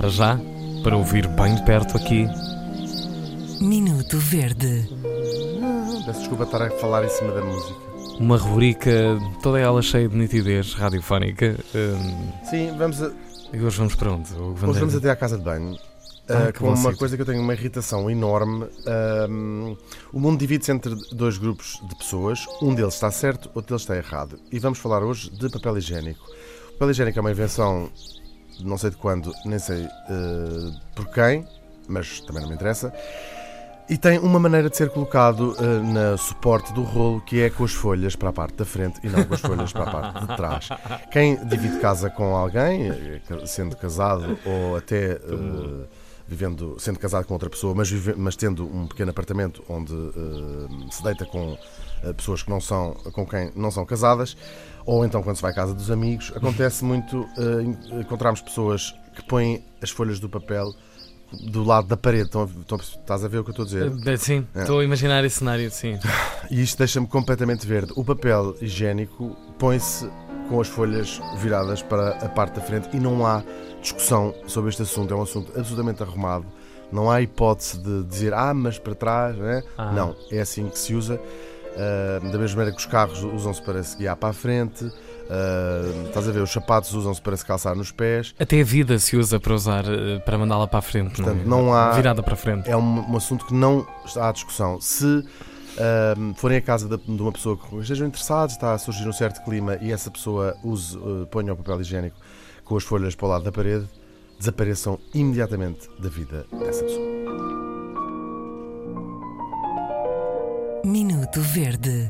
para já, para ouvir bem perto aqui. Minuto Verde. Peço desculpa estar a falar em cima da música. Uma rubrica toda ela cheia de nitidez radiofónica. Hum, Sim, vamos a, e hoje vamos para onde? O hoje vamos até à casa de banho. Ah, uh, que com bom uma sítio. coisa que eu tenho uma irritação enorme. Um, o mundo divide-se entre dois grupos de pessoas. Um deles está certo, outro deles está errado. E vamos falar hoje de papel higiênico. O papel higiênico é uma invenção, não sei de quando, nem sei uh, por quem, mas também não me interessa. E tem uma maneira de ser colocado uh, na suporte do rolo que é com as folhas para a parte da frente e não com as folhas para a parte de trás. Quem divide casa com alguém, eh, sendo casado ou até uh, vivendo, sendo casado com outra pessoa, mas, vive- mas tendo um pequeno apartamento onde uh, se deita com pessoas que não são, com quem não são casadas, ou então quando se vai à casa dos amigos, acontece muito uh, en- encontrarmos pessoas que põem as folhas do papel do lado da parede. Estão estão estás a ver o que eu estou a dizer? Eh, Sim, É. estou a imaginar esse cenário, sim. E isto deixa-me completamente verde. O papel higiênico põe-se com as folhas viradas para a parte da frente e não há discussão sobre este assunto. É um assunto absolutamente arrumado. Não há hipótese de dizer, ah, mas para trás, né? Ah. Não, é assim que se usa. Ah, da mesma maneira que os carros usam-se para se guiar para a frente. Ah, estás a ver, os sapatos usam-se para se calçar nos pés. Até a vida se usa para usar, eh, para mandá-la para a frente. Portanto, é? não há- Virada para a frente. é um, um assunto que não está à discussão. Se ahm, forem à casa de, de uma pessoa que estejam interessados, está a surgir um certo clima e essa pessoa use, ponha o papel higiênico com as folhas para o lado da parede, desapareçam imediatamente da vida dessa pessoa. Minuto Verde.